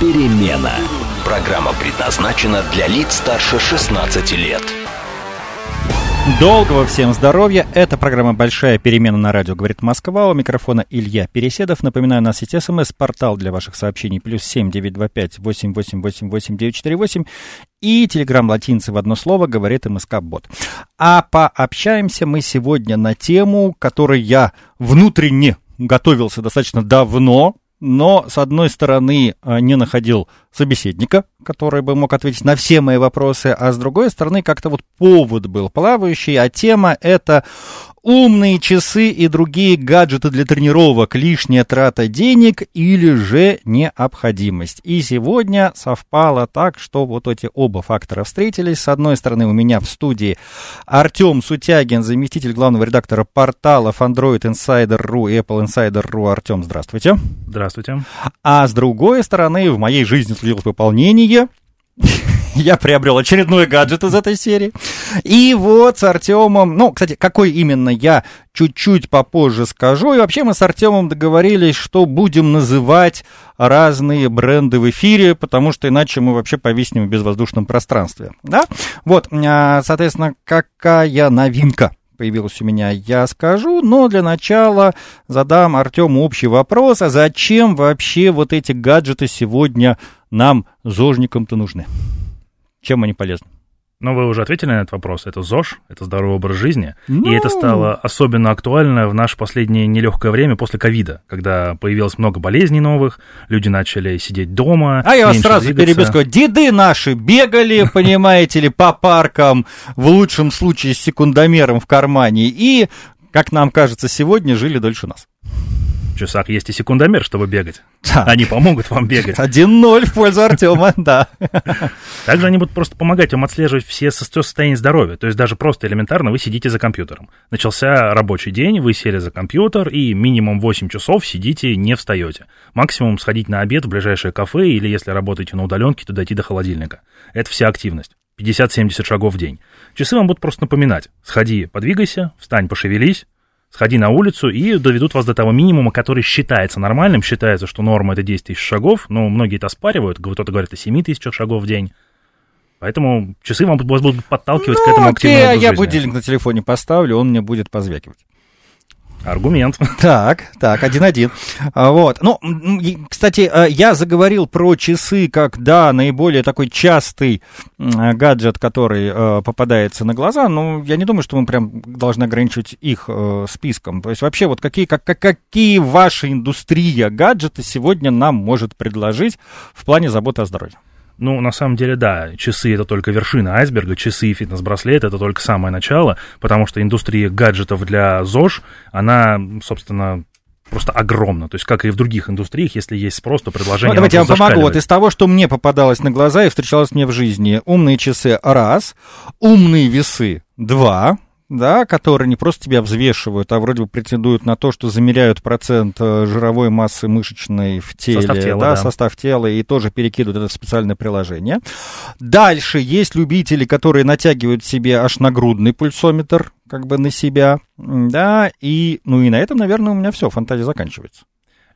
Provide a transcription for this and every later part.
перемена». Программа предназначена для лиц старше 16 лет. Долгого всем здоровья. Это программа «Большая перемена» на радио «Говорит Москва». У микрофона Илья Переседов. Напоминаю, у нас есть смс-портал для ваших сообщений. Плюс семь девять два пять восемь восемь восемь восемь девять четыре восемь. И телеграмм латинцы в одно слово говорит МСК Бот. А пообщаемся мы сегодня на тему, которой я внутренне готовился достаточно давно, но, с одной стороны, а, не находил собеседника, который бы мог ответить на все мои вопросы, а с другой стороны, как-то вот повод был плавающий, а тема это умные часы и другие гаджеты для тренировок, лишняя трата денег или же необходимость. И сегодня совпало так, что вот эти оба фактора встретились. С одной стороны, у меня в студии Артем Сутягин, заместитель главного редактора порталов Android Insider.ru и Apple Insider.ru. Артем, здравствуйте. Здравствуйте. А с другой стороны, в моей жизни случилось выполнение я приобрел очередной гаджет из этой серии. И вот с Артемом, ну, кстати, какой именно я чуть-чуть попозже скажу. И вообще мы с Артемом договорились, что будем называть разные бренды в эфире, потому что иначе мы вообще повиснем в безвоздушном пространстве. Да? Вот, а, соответственно, какая новинка появилась у меня, я скажу, но для начала задам Артему общий вопрос, а зачем вообще вот эти гаджеты сегодня нам, зожникам-то, нужны? Чем они полезны? Но вы уже ответили на этот вопрос. Это ЗОЖ, это здоровый образ жизни. Ну... И это стало особенно актуально в наше последнее нелегкое время после ковида, когда появилось много болезней новых, люди начали сидеть дома. А я вас сразу перебью, скажу, деды наши бегали, понимаете ли, по паркам, в лучшем случае с секундомером в кармане, и, как нам кажется, сегодня жили дольше нас. Часах есть и секундомер, чтобы бегать. Да. Они помогут вам бегать. 1-0 в пользу Артема, да. Также они будут просто помогать вам отслеживать все состояния здоровья. То есть даже просто элементарно вы сидите за компьютером. Начался рабочий день, вы сели за компьютер и минимум 8 часов сидите, не встаете. Максимум сходить на обед в ближайшее кафе или если работаете на удаленке, то дойти до холодильника. Это вся активность. 50-70 шагов в день. Часы вам будут просто напоминать. Сходи, подвигайся, встань, пошевелись, сходи на улицу и доведут вас до того минимума, который считается нормальным. Считается, что норма это 10 тысяч шагов, но многие это оспаривают. Кто-то говорит о 7 тысячах шагов в день. Поэтому часы вам будут подталкивать ну, к этому активному окей, а я будильник на телефоне поставлю, он мне будет позвякивать. Аргумент. Так, так, один-один. А, вот. Ну, кстати, э, я заговорил про часы как, да, наиболее такой частый гаджет, который э, попадается на глаза, но я не думаю, что мы прям должны ограничивать их э, списком. То есть вообще вот какие, как, какие ваша индустрия гаджета сегодня нам может предложить в плане заботы о здоровье? Ну, на самом деле, да, часы это только вершина айсберга, часы и фитнес-браслет это только самое начало, потому что индустрия гаджетов для ЗОЖ, она, собственно, просто огромна. То есть, как и в других индустриях, если есть спрос, то предложение... Ну, давайте я вам помогу. Вот из того, что мне попадалось на глаза и встречалось мне в жизни. Умные часы – раз, умные весы – два, да, которые не просто тебя взвешивают, а вроде бы претендуют на то, что замеряют процент э, жировой массы мышечной в теле, состав тела, да, да. состав тела, и тоже перекидывают это в специальное приложение. Дальше есть любители, которые натягивают себе аж нагрудный пульсометр, как бы на себя, да, и, ну и на этом, наверное, у меня все, фантазия заканчивается.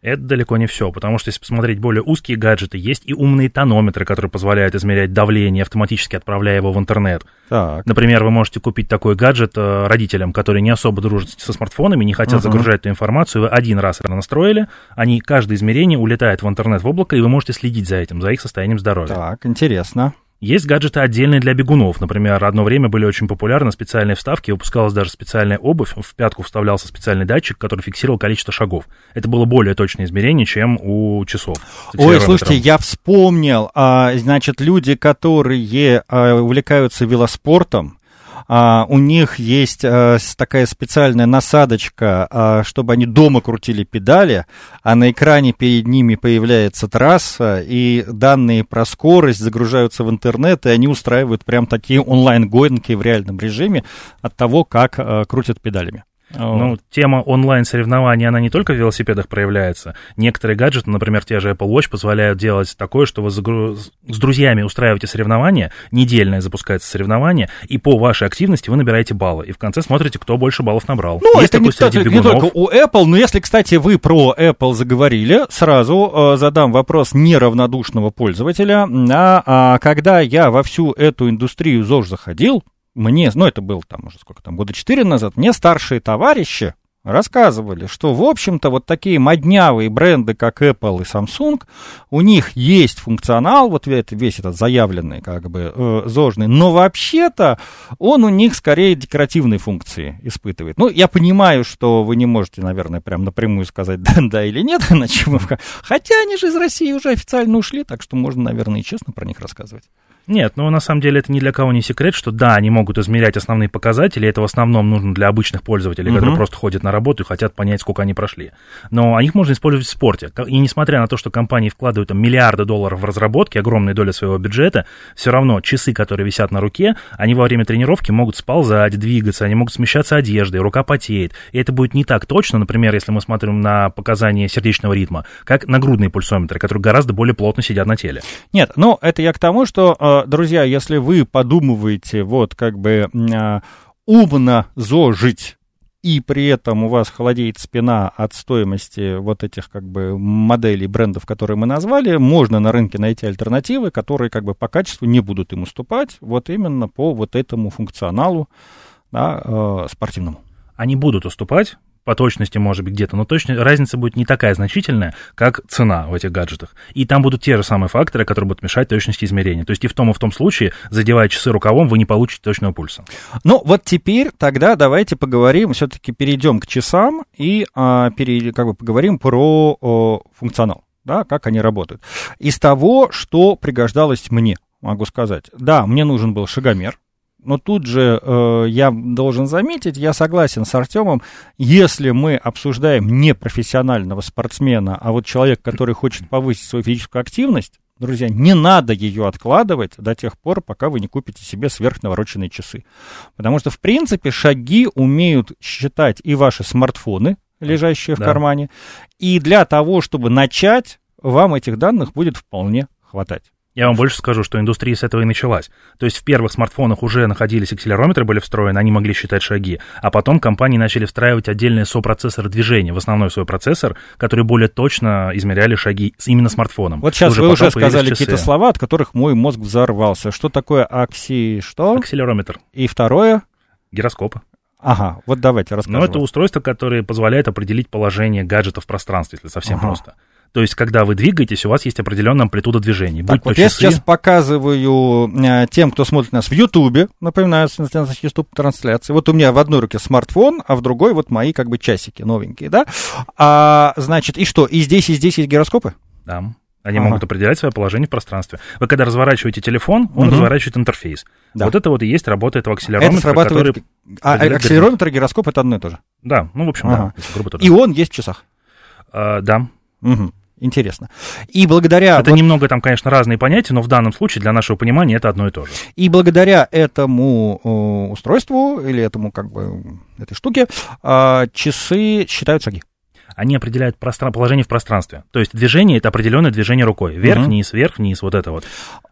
Это далеко не все, потому что если посмотреть более узкие гаджеты, есть и умные тонометры, которые позволяют измерять давление, автоматически отправляя его в интернет. Так. Например, вы можете купить такой гаджет э, родителям, которые не особо дружат со смартфонами, не хотят uh-huh. загружать эту информацию. Вы один раз настроили, они каждое измерение улетает в интернет в облако, и вы можете следить за этим, за их состоянием здоровья. Так, интересно. Есть гаджеты отдельные для бегунов. Например, одно время были очень популярны специальные вставки, выпускалась даже специальная обувь, в пятку вставлялся специальный датчик, который фиксировал количество шагов. Это было более точное измерение, чем у часов. Ой, слушайте, я вспомнил, а, значит, люди, которые а, увлекаются велоспортом, а, у них есть а, такая специальная насадочка, а, чтобы они дома крутили педали, а на экране перед ними появляется трасса, и данные про скорость загружаются в интернет, и они устраивают прям такие онлайн-гонки в реальном режиме от того, как а, крутят педалями. Ну, тема онлайн-соревнований, она не только в велосипедах проявляется. Некоторые гаджеты, например, те же Apple Watch, позволяют делать такое, что вы с друзьями устраиваете соревнования, недельное запускается соревнование, и по вашей активности вы набираете баллы. И в конце смотрите, кто больше баллов набрал. Ну, Есть это не, кстати, не только у Apple, но если, кстати, вы про Apple заговорили, сразу э, задам вопрос неравнодушного пользователя. А, а когда я во всю эту индустрию ЗОЖ заходил, мне, ну это было там уже сколько там, года четыре назад, мне старшие товарищи рассказывали, что, в общем-то, вот такие моднявые бренды, как Apple и Samsung, у них есть функционал, вот весь этот заявленный, как бы, э, зожный, но вообще-то он у них скорее декоративные функции испытывает. Ну, я понимаю, что вы не можете, наверное, прям напрямую сказать да, да или нет, иначе мы... Хотя они же из России уже официально ушли, так что можно, наверное, и честно про них рассказывать. Нет, ну на самом деле это ни для кого не секрет, что да, они могут измерять основные показатели, это в основном нужно для обычных пользователей, uh-huh. которые просто ходят на работу и хотят понять, сколько они прошли. Но их можно использовать в спорте. И несмотря на то, что компании вкладывают там, миллиарды долларов в разработки, огромные доли своего бюджета, все равно часы, которые висят на руке, они во время тренировки могут сползать, двигаться, они могут смещаться одеждой, рука потеет. И это будет не так точно, например, если мы смотрим на показания сердечного ритма, как нагрудные пульсометры, которые гораздо более плотно сидят на теле. Нет, ну это я к тому, что э, друзья, если вы подумываете вот как бы а, умно зожить и при этом у вас холодеет спина от стоимости вот этих как бы моделей брендов, которые мы назвали, можно на рынке найти альтернативы, которые как бы по качеству не будут им уступать, вот именно по вот этому функционалу да, э, спортивному. Они будут уступать, по точности, может быть, где-то, но точно разница будет не такая значительная, как цена в этих гаджетах. И там будут те же самые факторы, которые будут мешать точности измерения. То есть и в том, и в том случае, задевая часы рукавом, вы не получите точного пульса. Ну, вот теперь тогда давайте поговорим, все-таки перейдем к часам и а, пере, как бы поговорим про о, функционал, да, как они работают. Из того, что пригождалось мне, могу сказать. Да, мне нужен был шагомер, но тут же э, я должен заметить, я согласен с Артемом, если мы обсуждаем не профессионального спортсмена, а вот человек, который хочет повысить свою физическую активность, друзья, не надо ее откладывать до тех пор, пока вы не купите себе сверхнавороченные часы. Потому что, в принципе, шаги умеют считать и ваши смартфоны, лежащие да. в кармане, и для того, чтобы начать, вам этих данных будет вполне хватать. Я вам больше скажу, что индустрия с этого и началась. То есть в первых смартфонах уже находились акселерометры, были встроены, они могли считать шаги, а потом компании начали встраивать отдельные сопроцессоры движения в основной свой процессор, которые более точно измеряли шаги именно смартфоном. Вот сейчас уже вы уже сказали какие-то слова, от которых мой мозг взорвался. Что такое акси... что? Акселерометр. И второе? Гироскоп. Ага, вот давайте расскажем. Ну, это устройство, которое позволяет определить положение гаджета в пространстве, если совсем ага. просто. То есть, когда вы двигаетесь, у вас есть определенная амплитуда движения. Так, вот часы... я сейчас показываю э, тем, кто смотрит нас в Ютубе, напоминаю, YouTube трансляции. Вот у меня в одной руке смартфон, а в другой вот мои как бы часики новенькие, да? А, значит, и что, и здесь, и здесь есть гироскопы? Да. Они ага. могут определять свое положение в пространстве. Вы когда разворачиваете телефон, он угу. разворачивает интерфейс. Да. Вот это вот и есть работа этого акселерометра. Это срабатывает... Который... А акселерометр и гироскоп это одно и то же? Да, ну, в общем, ага. да. Грубо, и он есть в часах? А, да. Угу. Интересно. И благодаря... Это вот... немного там, конечно, разные понятия, но в данном случае для нашего понимания это одно и то же. И благодаря этому э, устройству или этому как бы этой штуке э, часы считают шаги. Они определяют простран... положение в пространстве. То есть движение это определенное движение рукой. Вверх-вниз, вверх-вниз, вот это вот.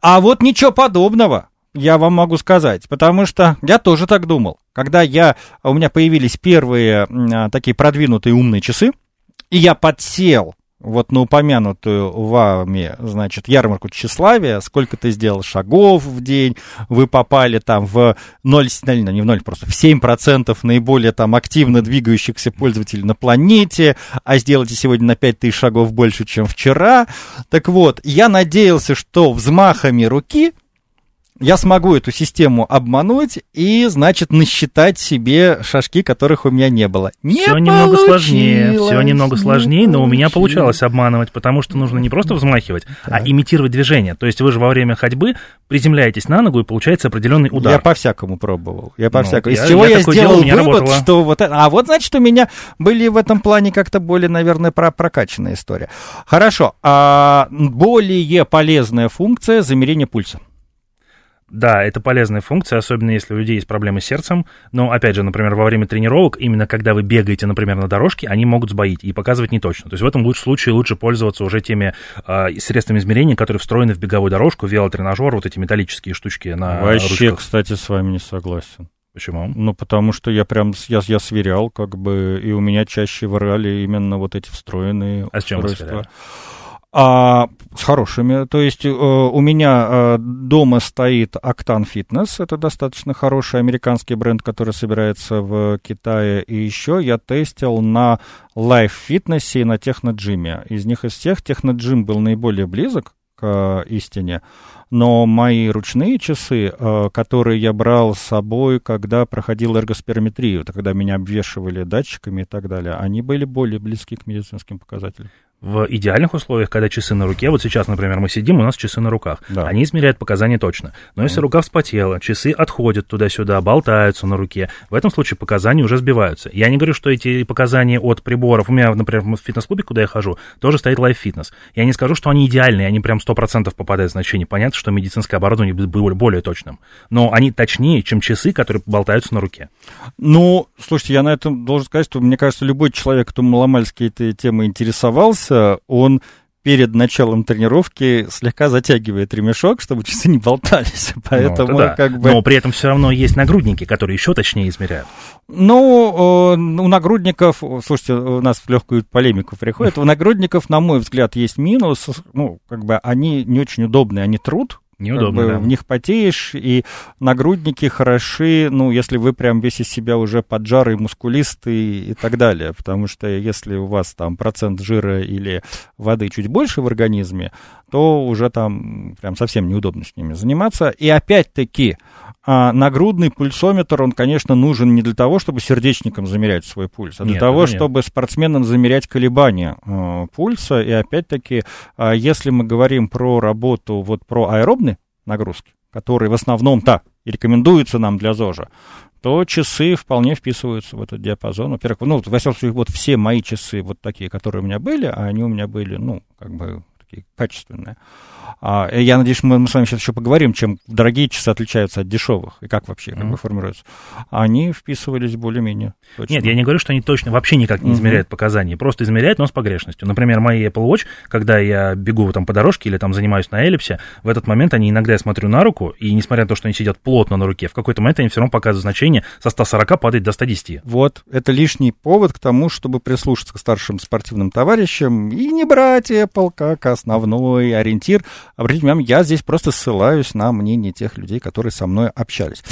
А вот ничего подобного я вам могу сказать, потому что я тоже так думал. Когда я, у меня появились первые а, такие продвинутые умные часы, и я подсел вот на упомянутую вами, значит, ярмарку тщеславия, сколько ты сделал шагов в день, вы попали там в 0, ну, не в 0, просто в 7% наиболее там активно двигающихся пользователей на планете, а сделайте сегодня на 5000 шагов больше, чем вчера. Так вот, я надеялся, что взмахами руки я смогу эту систему обмануть и, значит, насчитать себе шажки, которых у меня не было. Не все немного сложнее, все немного сложнее, но у меня получалось обманывать, потому что нужно не просто взмахивать, а так. а имитировать движение. То есть вы же во время ходьбы приземляетесь на ногу и получается определенный удар. Я по-всякому пробовал. Я по-всякому. Ну, Из я, чего я, я сделал делал, вывод, работало. что вот это... А вот, значит, у меня были в этом плане как-то более, наверное, про прокачанная история. Хорошо. А более полезная функция замерения пульса. Да, это полезная функция, особенно если у людей есть проблемы с сердцем. Но, опять же, например, во время тренировок, именно когда вы бегаете, например, на дорожке, они могут сбоить и показывать не точно. То есть в этом случае лучше пользоваться уже теми э, средствами измерения, которые встроены в беговую дорожку, велотренажер, вот эти металлические штучки на Вообще, ручках. кстати, с вами не согласен. Почему? Ну, потому что я прям, я, я сверял, как бы, и у меня чаще вырали именно вот эти встроенные а с чем устройства. Вы а, с хорошими. То есть э, у меня э, дома стоит Octane Fitness, это достаточно хороший американский бренд, который собирается в Китае. И еще я тестил на Life Fitness и на Техноджиме. Из них из всех Техноджим был наиболее близок к истине, но мои ручные часы, э, которые я брал с собой, когда проходил эргоспирометрию, когда меня обвешивали датчиками и так далее, они были более близки к медицинским показателям в идеальных условиях, когда часы на руке, вот сейчас, например, мы сидим, у нас часы на руках, да. они измеряют показания точно. Но если рука вспотела, часы отходят туда-сюда, болтаются на руке, в этом случае показания уже сбиваются. Я не говорю, что эти показания от приборов, у меня, например, в фитнес-клубе, куда я хожу, тоже стоит Life Fitness. Я не скажу, что они идеальные, они прям 100% попадают в значение. Понятно, что медицинское оборудование будет более точным. Но они точнее, чем часы, которые болтаются на руке. Ну, слушайте, я на этом должен сказать, что мне кажется, любой человек, кто маломальски этой темой интересовался, занимается, он перед началом тренировки слегка затягивает ремешок, чтобы часы не болтались. Ну, Поэтому ну, да. как бы... Но при этом все равно есть нагрудники, которые еще точнее измеряют. Ну, у нагрудников, слушайте, у нас в легкую полемику приходит, у нагрудников, на мой взгляд, есть минус, ну, как бы они не очень удобные, они труд, Неудобно, как бы, да. В них потеешь, и нагрудники хороши, ну, если вы прям весь из себя уже поджарый, мускулистый и так далее. Потому что если у вас там процент жира или воды чуть больше в организме, то уже там прям совсем неудобно с ними заниматься. И опять-таки, а нагрудный пульсометр, он, конечно, нужен не для того, чтобы сердечникам замерять свой пульс, а для нет, того, нет. чтобы спортсменам замерять колебания э, пульса. И опять-таки, э, если мы говорим про работу, вот про аэробные нагрузки, которые в основном-то и рекомендуются нам для ЗОЖа, то часы вполне вписываются в этот диапазон. Во-первых, ну, во всяком случае, вот все мои часы вот такие, которые у меня были, а они у меня были, ну, как бы такие качественные. А, я надеюсь, мы, мы с вами сейчас еще поговорим, чем дорогие часы отличаются от дешевых и как вообще mm-hmm. бы формируются. Они вписывались более-менее точно. Нет, я не говорю, что они точно вообще никак не измеряют mm-hmm. показания, просто измеряют, но с погрешностью. Например, мои Apple Watch, когда я бегу там по дорожке или там занимаюсь на эллипсе, в этот момент они иногда я смотрю на руку, и несмотря на то, что они сидят плотно на руке, в какой-то момент они все равно показывают значение со 140 падает до 110. Вот, это лишний повод к тому, чтобы прислушаться к старшим спортивным товарищам и не брать Apple как основной ориентир, Обратите внимание, я здесь просто ссылаюсь на мнение тех людей, которые со мной общались.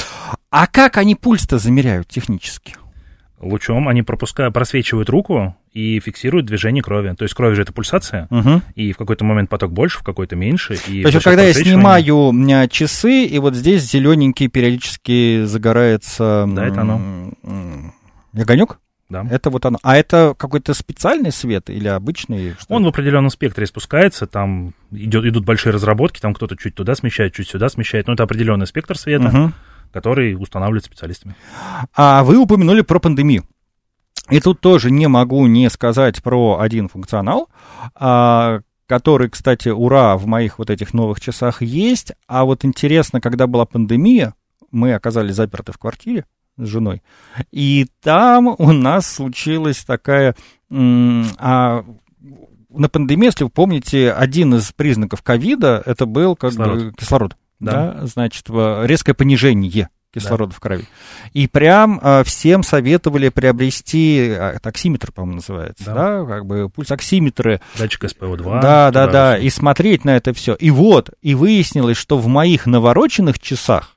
А как они пульс-то замеряют технически? Лучом они пропускают, просвечивают руку и фиксируют движение крови. То есть кровь же это пульсация, угу. и в какой-то момент поток больше, в какой-то меньше. И То есть, когда я снимаю часы, и вот здесь зелененький периодически загорается... Да, это оно. Огонек? Да. Это вот оно. А это какой-то специальный свет или обычный? Он в определенном спектре спускается, там идет, идут большие разработки, там кто-то чуть туда смещает, чуть сюда смещает. Но это определенный спектр света, угу. который устанавливается специалистами. А вы упомянули про пандемию. И тут тоже не могу не сказать про один функционал, а, который, кстати, ура, в моих вот этих новых часах есть. А вот интересно, когда была пандемия, мы оказались заперты в квартире, с женой. И там у нас случилась такая... А, на пандемии, если вы помните, один из признаков ковида это был как кислород. бы кислород. Да. да, значит, резкое понижение кислорода да. в крови. И прям а, всем советовали приобрести а, таксиметр, по-моему, называется, да. да, как бы пульсоксиметры. Датчик СПО2. Да, да, да, и смотреть на это все. И вот, и выяснилось, что в моих навороченных часах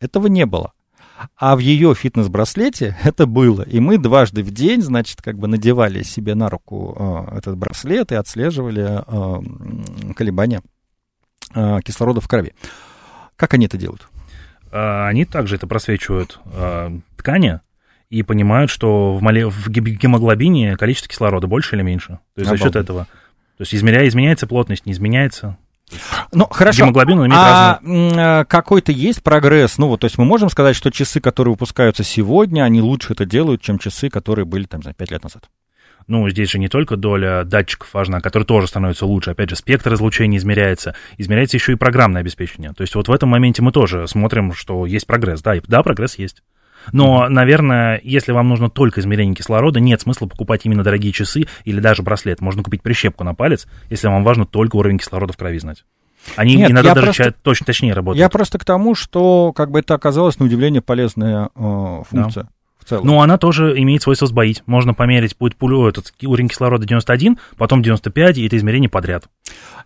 этого не было. А в ее фитнес-браслете это было. И мы дважды в день, значит, как бы надевали себе на руку э, этот браслет и отслеживали э, колебания э, кислорода в крови. Как они это делают? А, они также это просвечивают а, ткани и понимают, что в, моле... в гемоглобине количество кислорода больше или меньше. То есть Обалдеть. за счет этого. То есть измеряя, изменяется плотность, не изменяется. Ну, хорошо. Гемоглобин имеет а разные... какой-то есть прогресс? Ну, вот, то есть мы можем сказать, что часы, которые выпускаются сегодня, они лучше это делают, чем часы, которые были, там, за 5 лет назад? Ну, здесь же не только доля датчиков важна, которая тоже становится лучше. Опять же, спектр излучения измеряется. Измеряется еще и программное обеспечение. То есть вот в этом моменте мы тоже смотрим, что есть прогресс. Да, и, да прогресс есть. Но, наверное, если вам нужно только измерение кислорода, нет смысла покупать именно дорогие часы или даже браслет. Можно купить прищепку на палец, если вам важно только уровень кислорода в крови знать. Они Нет, иногда даже просто, точно точнее работают. Я просто к тому, что как бы это оказалось на удивление полезная э, функция. Да целом. Ну, она тоже имеет свойство сбоить. Можно померить будет пулю, этот уровень кислорода 91, потом 95, и это измерение подряд.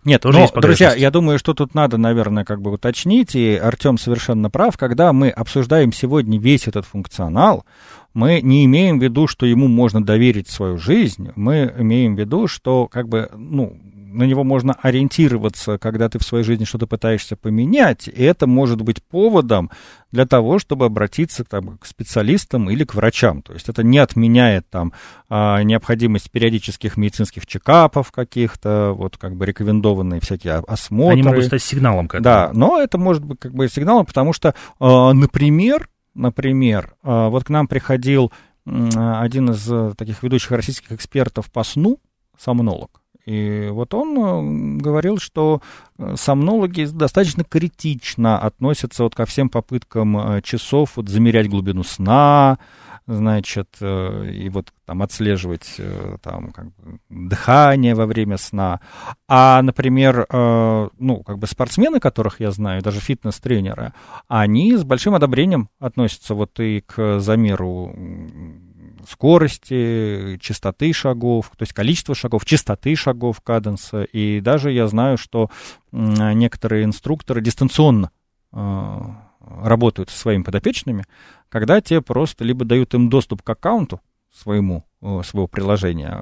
Нет, тоже но, друзья, я думаю, что тут надо, наверное, как бы уточнить, и Артем совершенно прав, когда мы обсуждаем сегодня весь этот функционал, мы не имеем в виду, что ему можно доверить свою жизнь, мы имеем в виду, что как бы, ну, на него можно ориентироваться, когда ты в своей жизни что-то пытаешься поменять, и это может быть поводом для того, чтобы обратиться там, к специалистам или к врачам. То есть это не отменяет там а, необходимость периодических медицинских чекапов каких-то, вот как бы рекомендованные всякие осмотры. Они могут стать сигналом к этому. Да, но это может быть как бы сигналом, потому что, а, например, например, а, вот к нам приходил один из э, таких ведущих российских экспертов по сну, сомнолог, и вот он э, говорил, что э, сомнологи достаточно критично относятся вот ко всем попыткам э, часов вот замерять глубину сна, значит, и вот там отслеживать там как бы, дыхание во время сна. А, например, ну, как бы спортсмены, которых я знаю, даже фитнес-тренеры, они с большим одобрением относятся вот и к замеру скорости, частоты шагов, то есть количество шагов, частоты шагов каденса. И даже я знаю, что некоторые инструкторы дистанционно а, работают со своими подопечными, когда те просто либо дают им доступ к аккаунту своему, своего приложения,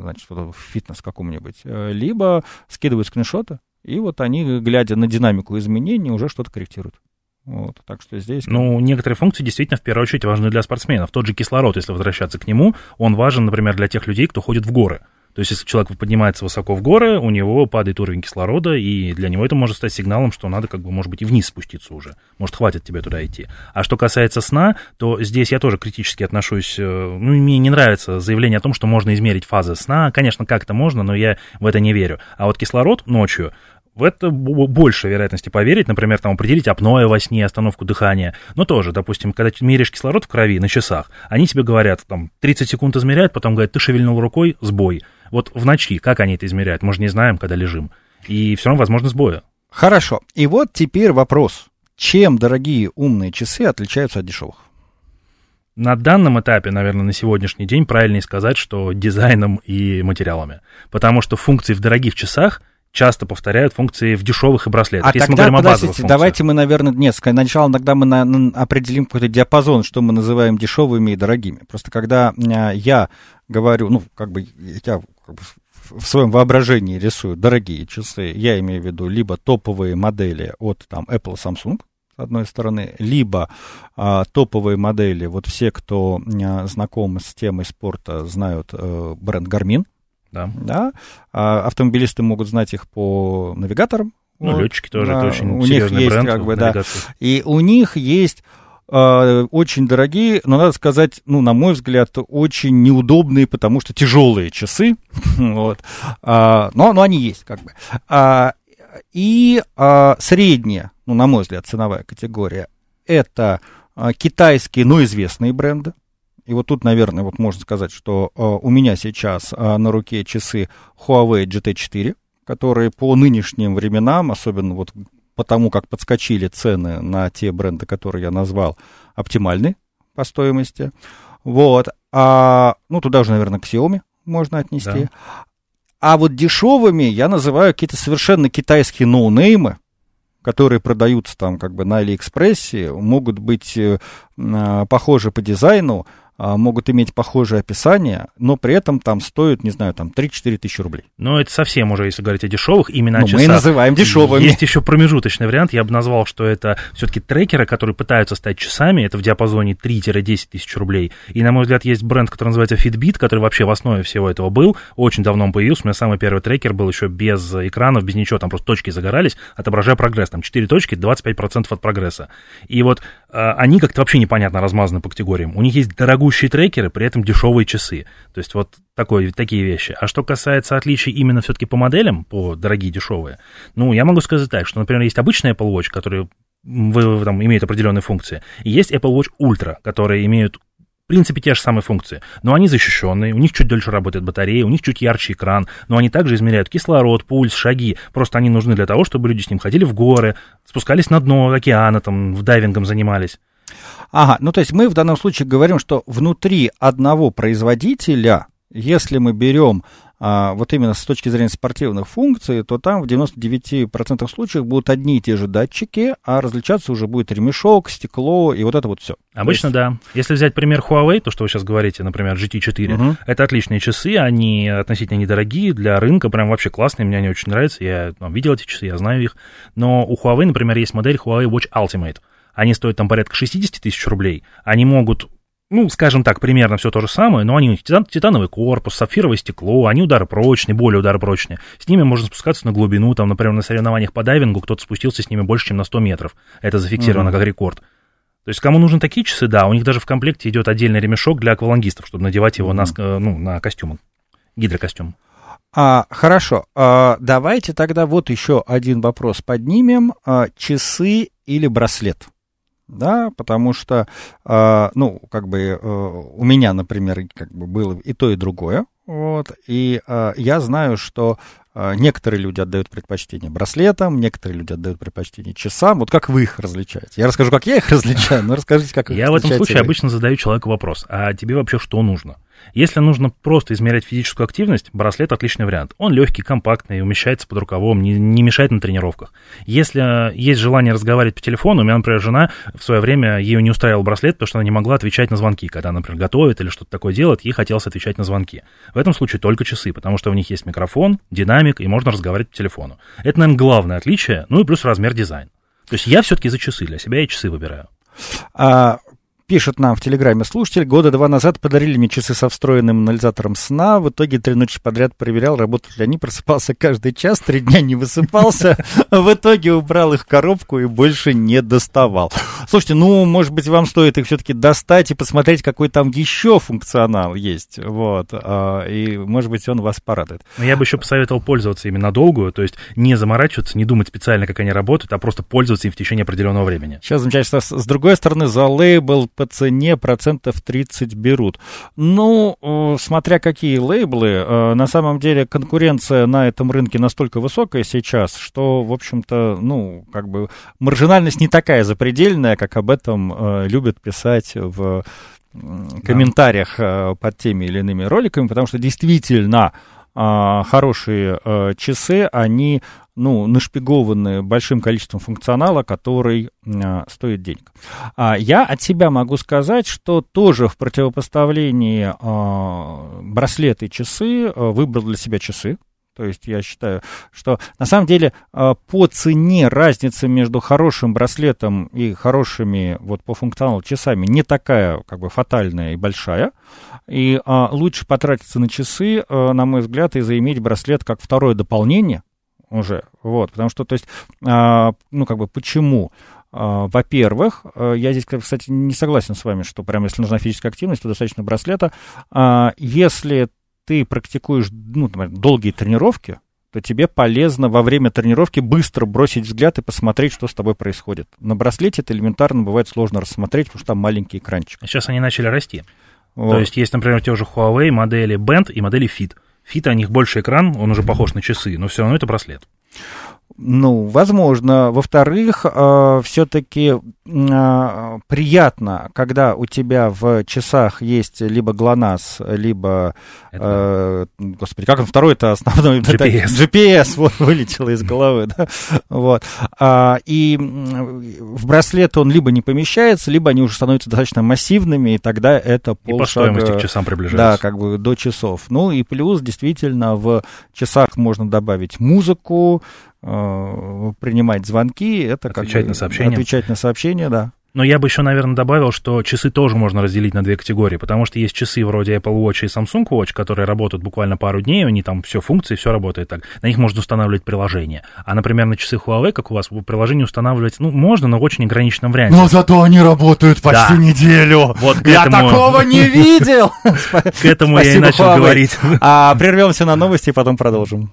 значит, в фитнес какому-нибудь, э, либо скидывают скриншоты, и вот они, глядя на динамику изменений, уже что-то корректируют. Вот, так что здесь... Ну, некоторые функции действительно в первую очередь важны для спортсменов. Тот же кислород, если возвращаться к нему, он важен, например, для тех людей, кто ходит в горы. То есть, если человек поднимается высоко в горы, у него падает уровень кислорода, и для него это может стать сигналом, что надо, как бы, может быть, и вниз спуститься уже. Может, хватит тебе туда идти. А что касается сна, то здесь я тоже критически отношусь. Э, ну, мне не нравится заявление о том, что можно измерить фазы сна. Конечно, как-то можно, но я в это не верю. А вот кислород ночью, в это больше вероятности поверить, например, там определить апноэ во сне, остановку дыхания. Но тоже, допустим, когда меряешь кислород в крови на часах, они тебе говорят, там, 30 секунд измеряют, потом говорят, ты шевельнул рукой, сбой. Вот в ночи, как они это измеряют, мы же не знаем, когда лежим. И все равно возможно сбоя. Хорошо. И вот теперь вопрос. Чем дорогие умные часы отличаются от дешевых? На данном этапе, наверное, на сегодняшний день правильнее сказать, что дизайном и материалами. Потому что функции в дорогих часах часто повторяют функции в дешевых и браслетах. А Если тогда, мы подождите, давайте мы, наверное, нет, сначала тогда мы на, на, определим какой-то диапазон, что мы называем дешевыми и дорогими. Просто когда а, я говорю, ну, как бы я как бы, в своем воображении рисую дорогие часы, я имею в виду либо топовые модели от там, Apple, Samsung, с одной стороны, либо а, топовые модели, вот все, кто а, знаком с темой спорта, знают а, бренд Garmin, да. да? А автомобилисты могут знать их по навигаторам. Ну, вот, летчики тоже, да, это очень у них есть, бренд как бы, да. И у них есть э, очень дорогие, но надо сказать, ну, на мой взгляд, очень неудобные, потому что тяжелые часы. вот. а, но, но они есть, как бы. А, и а, средняя, ну, на мой взгляд, ценовая категория это а, китайские, но известные бренды. И вот тут, наверное, вот можно сказать, что э, у меня сейчас э, на руке часы Huawei GT4, которые по нынешним временам, особенно вот потому, как подскочили цены на те бренды, которые я назвал, оптимальны по стоимости. Вот. А, ну, туда же, наверное, к Xiaomi можно отнести. Да. А вот дешевыми я называю какие-то совершенно китайские ноунеймы, которые продаются там как бы на Алиэкспрессе, могут быть э, похожи по дизайну, могут иметь похожее описание, но при этом там стоят, не знаю, там 3-4 тысячи рублей. Но это совсем уже, если говорить о дешевых, именно ну, часах. Мы называем дешевыми. Есть еще промежуточный вариант, я бы назвал, что это все-таки трекеры, которые пытаются стать часами, это в диапазоне 3-10 тысяч рублей. И, на мой взгляд, есть бренд, который называется Fitbit, который вообще в основе всего этого был, очень давно он появился, у меня самый первый трекер был еще без экранов, без ничего, там просто точки загорались, отображая прогресс, там 4 точки, 25% от прогресса. И вот а, они как-то вообще непонятно размазаны по категориям. У них есть дорогущие трекеры, при этом дешевые часы. То есть вот такой, такие вещи. А что касается отличий именно все-таки по моделям, по дорогие, дешевые, ну, я могу сказать так, что, например, есть обычный Apple Watch, который там, имеют определенные функции, и есть Apple Watch Ultra, которые имеют в принципе, те же самые функции, но они защищенные, у них чуть дольше работает батарея, у них чуть ярче экран, но они также измеряют кислород, пульс, шаги, просто они нужны для того, чтобы люди с ним ходили в горы, спускались на дно океана, там, в дайвингом занимались. Ага, ну то есть мы в данном случае говорим, что внутри одного производителя, если мы берем а, вот именно с точки зрения спортивных функций, то там в 99% случаев будут одни и те же датчики, а различаться уже будет ремешок, стекло и вот это вот все. Обычно есть... да. Если взять пример Huawei, то, что вы сейчас говорите, например, GT4, угу. это отличные часы, они относительно недорогие, для рынка прям вообще классные, мне они очень нравятся, я ну, видел эти часы, я знаю их, но у Huawei, например, есть модель Huawei Watch Ultimate, они стоят там порядка 60 тысяч рублей, они могут ну, скажем так, примерно все то же самое, но они титан, титановый корпус, сапфировое стекло, они ударопрочные, более ударопрочные. С ними можно спускаться на глубину, там, например, на соревнованиях по дайвингу кто-то спустился с ними больше, чем на 100 метров. Это зафиксировано mm-hmm. как рекорд. То есть, кому нужны такие часы, да, у них даже в комплекте идет отдельный ремешок для аквалангистов, чтобы надевать его mm-hmm. на, ну, на костюмы, гидрокостюм. А, хорошо, а, давайте тогда вот еще один вопрос поднимем. А, часы или браслет? Да, потому что, э, ну, как бы э, у меня, например, как бы было и то, и другое, вот, и э, я знаю, что э, некоторые люди отдают предпочтение браслетам, некоторые люди отдают предпочтение часам. Вот как вы их различаете? Я расскажу, как я их различаю, но расскажите, как вы Я в этом случае вы. обычно задаю человеку вопрос, а тебе вообще что нужно? Если нужно просто измерять физическую активность, браслет отличный вариант. Он легкий, компактный, умещается под рукавом, не, не мешает на тренировках. Если есть желание разговаривать по телефону, у меня, например, жена в свое время, ее не устраивал браслет, потому что она не могла отвечать на звонки. Когда, например, готовит или что-то такое делает, ей хотелось отвечать на звонки. В этом случае только часы, потому что у них есть микрофон, динамик, и можно разговаривать по телефону. Это, наверное, главное отличие, ну и плюс размер дизайн. То есть я все-таки за часы, для себя я часы выбираю. А, Пишет нам в Телеграме слушатель, года два назад подарили мне часы со встроенным анализатором сна. В итоге три ночи подряд проверял, работают ли они. Просыпался каждый час, три дня не высыпался. В итоге убрал их в коробку и больше не доставал. Слушайте, ну, может быть, вам стоит их все-таки достать и посмотреть, какой там еще функционал есть. Вот. А, и, может быть, он вас порадует. Но я бы еще посоветовал пользоваться ими надолго, то есть не заморачиваться, не думать специально, как они работают, а просто пользоваться им в течение определенного времени. Сейчас замечательно. С другой стороны, за лейбл по цене процентов 30 берут. Ну, э, смотря какие лейблы, э, на самом деле конкуренция на этом рынке настолько высокая сейчас, что, в общем-то, ну, как бы маржинальность не такая запредельная, как об этом э, любят писать в комментариях да. под теми или иными роликами, потому что действительно хорошие часы, они ну, нашпигованы большим количеством функционала, который э, стоит денег. А я от себя могу сказать, что тоже в противопоставлении э, браслеты и часы э, выбрал для себя часы. То есть я считаю, что на самом деле по цене разница между хорошим браслетом и хорошими вот по функционалу часами не такая как бы фатальная и большая. И а, лучше потратиться на часы, а, на мой взгляд, и заиметь браслет как второе дополнение, уже. Вот, потому что, то есть, а, ну, как бы, почему? А, во-первых, а, я здесь, кстати, не согласен с вами, что прям если нужна физическая активность, то достаточно браслета. А, если ты практикуешь, ну, например, долгие тренировки, то тебе полезно во время тренировки быстро бросить взгляд и посмотреть, что с тобой происходит. На браслете это элементарно бывает сложно рассмотреть, потому что там маленький экранчик. Сейчас они начали расти. Вот. То есть есть, например, те же Huawei модели Band и модели Fit. Фита, у них больше экран, он уже похож на часы, но все равно это браслет. Ну, возможно. Во-вторых, э, все-таки э, приятно, когда у тебя в часах есть либо ГЛОНАСС, либо... Э, господи, как он второй это основной? GPS. GPS, вот, вылетело из головы, да. Вот. А, и в браслет он либо не помещается, либо они уже становятся достаточно массивными, и тогда это полшага... И по стоимости к часам приближается. Да, как бы до часов. Ну и плюс, действительно, в часах можно добавить музыку, принимать звонки, это отвечать как бы, на сообщения. Отвечать на сообщения, да. Но я бы еще, наверное, добавил, что часы тоже можно разделить на две категории, потому что есть часы вроде Apple Watch и Samsung Watch, которые работают буквально пару дней, у них там все функции, все работает так. На них можно устанавливать приложение. А, например, на часы Huawei, как у вас, приложение устанавливать, ну, можно, но в очень ограниченном варианте. Но зато они работают почти да. неделю. Вот я этому... такого не видел. К этому я и начал говорить. А прервемся на новости и потом продолжим.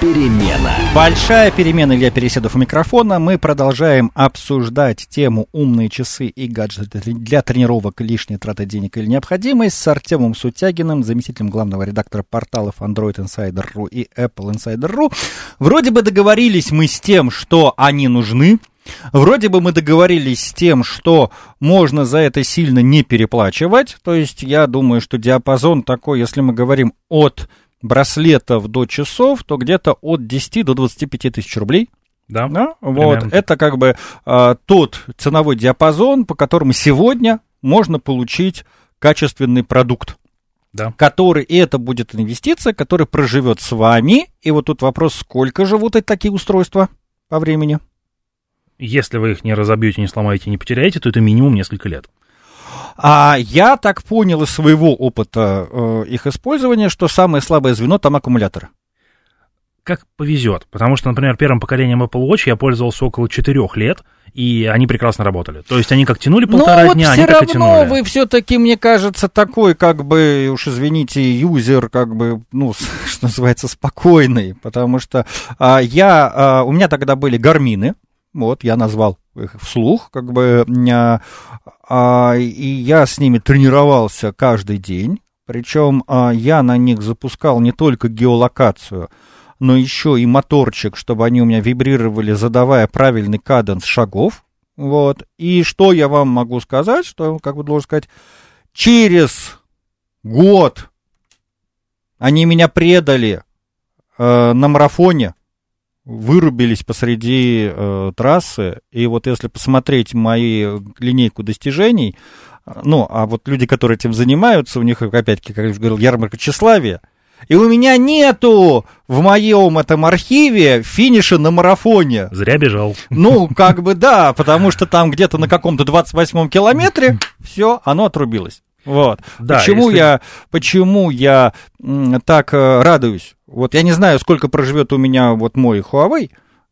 Перемена. Большая перемена Илья Переседов у микрофона. Мы продолжаем обсуждать тему «Умные часы и гаджеты для тренировок. Лишняя трата денег или необходимость» с Артемом Сутягиным, заместителем главного редактора порталов Android Insider.ru и Apple Insider.ru. Вроде бы договорились мы с тем, что они нужны, Вроде бы мы договорились с тем, что можно за это сильно не переплачивать. То есть я думаю, что диапазон такой, если мы говорим от браслетов до часов, то где-то от 10 до 25 тысяч рублей. Да. да? Вот, это как бы а, тот ценовой диапазон, по которому сегодня можно получить качественный продукт. Да. Который, и это будет инвестиция, которая проживет с вами. И вот тут вопрос, сколько живут эти такие устройства по времени? Если вы их не разобьете, не сломаете, не потеряете, то это минимум несколько лет. А я так понял из своего опыта э, их использования, что самое слабое звено там аккумуляторы. Как повезет, потому что, например, первым поколением Apple Watch я пользовался около 4 лет, и они прекрасно работали. То есть они как тянули ну полтора вот дня, они так и тянули. Но вы все-таки, мне кажется, такой, как бы, уж извините, юзер, как бы, ну, что называется, спокойный, потому что а, я, а, у меня тогда были гармины, вот, я назвал их вслух, как бы, а, а, и я с ними тренировался каждый день, причем а, я на них запускал не только геолокацию, но еще и моторчик, чтобы они у меня вибрировали, задавая правильный каденс шагов, вот, и что я вам могу сказать, что, как бы должен сказать, через год они меня предали э, на марафоне, вырубились посреди э, трассы, и вот если посмотреть мою линейку достижений, э, ну, а вот люди, которые этим занимаются, у них, опять-таки, как я уже говорил, ярмарка тщеславия, и у меня нету в моем этом архиве финиша на марафоне. Зря бежал. Ну, как бы да, потому что там где-то на каком-то 28-м километре все, оно отрубилось. Вот. Да, почему, если... я, почему я так э, радуюсь? Вот я не знаю, сколько проживет у меня вот мой Huawei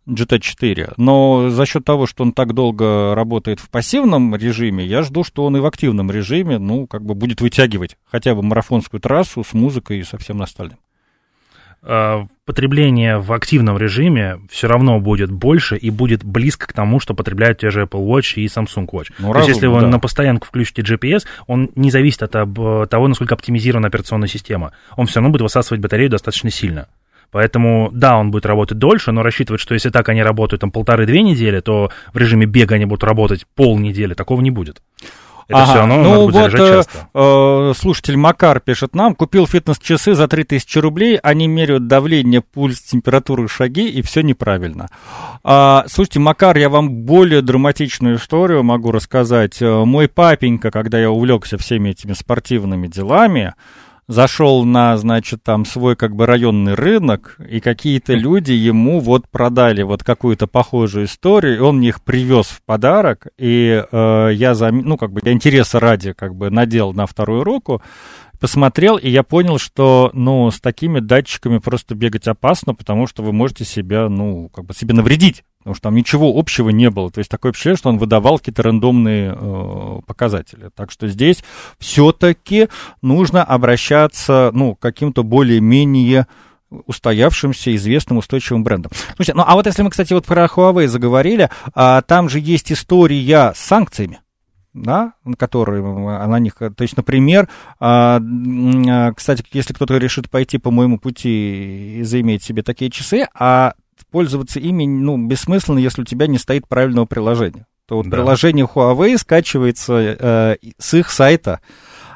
GT4, но за счет того, что он так долго работает в пассивном режиме, я жду, что он и в активном режиме, ну, как бы будет вытягивать хотя бы марафонскую трассу с музыкой и со всем остальным. А, потребление в активном режиме все равно будет больше и будет близко к тому, что потребляют те же Apple Watch и Samsung Watch. Ну, То есть, если вы да. на постоянку включите GPS, он не зависит от того, насколько оптимизирована операционная система. Он все равно будет высасывать батарею достаточно сильно. Поэтому, да, он будет работать дольше, но рассчитывать, что если так они работают там полторы-две недели, то в режиме бега они будут работать полнедели, такого не будет. Это ага. все равно ну, надо будет вот, часто. Э, слушатель Макар пишет нам, купил фитнес-часы за 3000 рублей, они меряют давление, пульс, температуру, шаги, и все неправильно. А, слушайте, Макар, я вам более драматичную историю могу рассказать. Э, мой папенька, когда я увлекся всеми этими спортивными делами, зашел на, значит, там свой как бы районный рынок, и какие-то люди ему вот продали вот какую-то похожую историю, и он мне их привез в подарок, и э, я, зам... ну, как бы для интереса ради, как бы надел на вторую руку, посмотрел, и я понял, что, ну, с такими датчиками просто бегать опасно, потому что вы можете себя, ну, как бы себе навредить потому что там ничего общего не было. То есть такое ощущение, что он выдавал какие-то рандомные э, показатели. Так что здесь все-таки нужно обращаться, ну, к каким-то более-менее устоявшимся, известным, устойчивым брендом. Слушайте, ну а вот если мы, кстати, вот про Huawei заговорили, а, там же есть история с санкциями да, которые на них, то есть, например, а, а, кстати, если кто-то решит пойти по моему пути и заиметь себе такие часы, а пользоваться ими, ну, бессмысленно, если у тебя не стоит правильного приложения. То вот да. приложение Huawei скачивается э, с их сайта,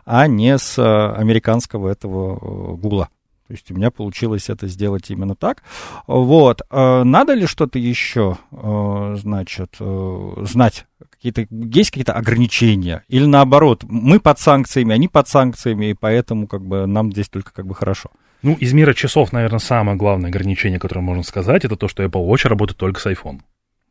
а не с э, американского этого Гугла. То есть у меня получилось это сделать именно так. Вот. Э, надо ли что-то еще, э, значит, э, знать? Какие-то, есть какие-то ограничения? Или наоборот, мы под санкциями, они под санкциями, и поэтому как бы нам здесь только как бы хорошо? Ну, из мира часов, наверное, самое главное ограничение, которое можно сказать, это то, что Apple Watch работает только с iPhone.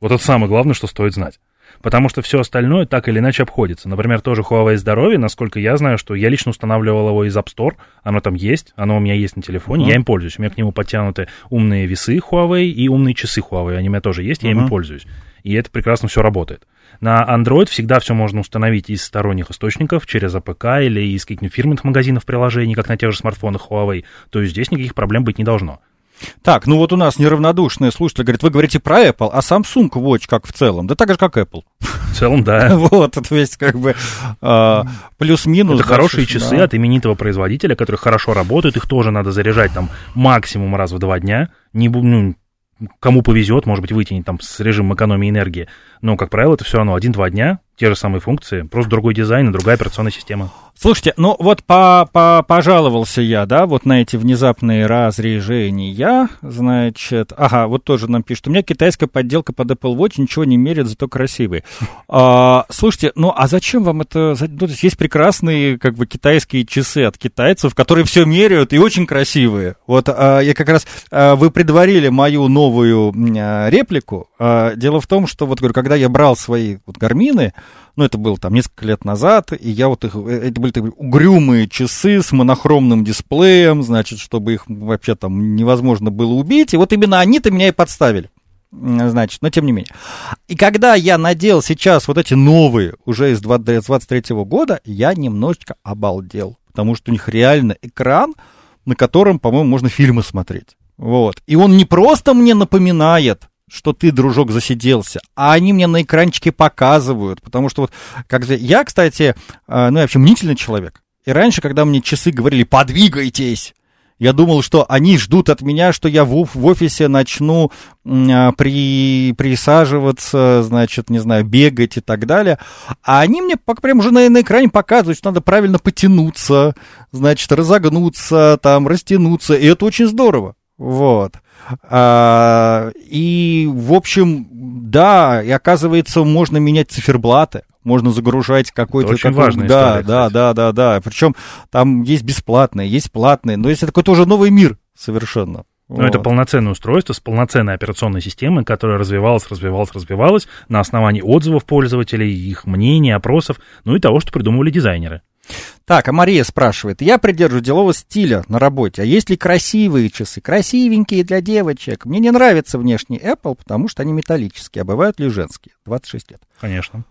Вот это самое главное, что стоит знать. Потому что все остальное так или иначе обходится. Например, тоже Huawei здоровье, насколько я знаю, что я лично устанавливал его из App Store, оно там есть, оно у меня есть на телефоне, uh-huh. я им пользуюсь. У меня к нему подтянуты умные весы Huawei и умные часы Huawei, они у меня тоже есть, я uh-huh. ими пользуюсь. И это прекрасно все работает. На Android всегда все можно установить из сторонних источников, через APK или из каких-нибудь фирменных магазинов приложений, как на тех же смартфонах Huawei. То есть здесь никаких проблем быть не должно. Так, ну вот у нас неравнодушные слушатели говорят, вы говорите про Apple, а Samsung Watch как в целом? Да так же, как Apple. В целом, да. Вот, то есть как бы э, плюс-минус. Это хорошие часы от именитого производителя, которые хорошо работают, их тоже надо заряжать там максимум раз в два дня. Не, ну, кому повезет, может быть, вытянет там с режимом экономии энергии. Но, как правило, это все равно один-два дня, те же самые функции, просто другой дизайн и другая операционная система. Слушайте, ну вот по -по пожаловался я, да, вот на эти внезапные разрежения, значит, ага, вот тоже нам пишут, у меня китайская подделка под Apple Watch, ничего не мерит, зато красивый. А, слушайте, ну а зачем вам это, ну, то есть есть прекрасные, как бы, китайские часы от китайцев, которые все меряют и очень красивые. Вот а, я как раз, а, вы предварили мою новую а, реплику, а, дело в том, что вот, говорю, когда я брал свои вот гармины, ну, это было там несколько лет назад, и я вот их, э, это были такие угрюмые часы с монохромным дисплеем, значит, чтобы их вообще там невозможно было убить, и вот именно они-то меня и подставили значит, но тем не менее. И когда я надел сейчас вот эти новые, уже из 23 года, я немножечко обалдел, потому что у них реально экран, на котором, по-моему, можно фильмы смотреть. Вот. И он не просто мне напоминает что ты, дружок, засиделся, а они мне на экранчике показывают, потому что вот, как я, кстати, э, ну, я вообще мнительный человек, и раньше, когда мне часы говорили «подвигайтесь», я думал, что они ждут от меня, что я в, в офисе начну а, при, присаживаться, значит, не знаю, бегать и так далее. А они мне прям уже на, на экране показывают, что надо правильно потянуться, значит, разогнуться, там, растянуться. И это очень здорово. Вот. А, и, в общем, да, и оказывается, можно менять циферблаты, можно загружать какой-то... очень какой важная да, история, да, да, да, да. Причем там есть бесплатные, есть платные, но есть такой тоже новый мир совершенно. Но вот. это полноценное устройство с полноценной операционной системой, которая развивалась, развивалась, развивалась на основании отзывов пользователей, их мнений, опросов, ну и того, что придумывали дизайнеры. Так, а Мария спрашивает, я придерживаю делового стиля на работе, а есть ли красивые часы? Красивенькие для девочек. Мне не нравится внешний Apple, потому что они металлические, а бывают ли женские? 26 лет. Конечно.